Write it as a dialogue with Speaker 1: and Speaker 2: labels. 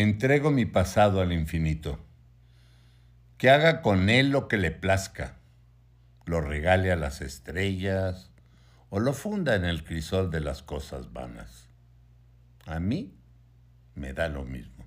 Speaker 1: Entrego mi pasado al infinito. Que haga con él lo que le plazca. Lo regale a las estrellas o lo funda en el crisol de las cosas vanas. A mí me da lo mismo.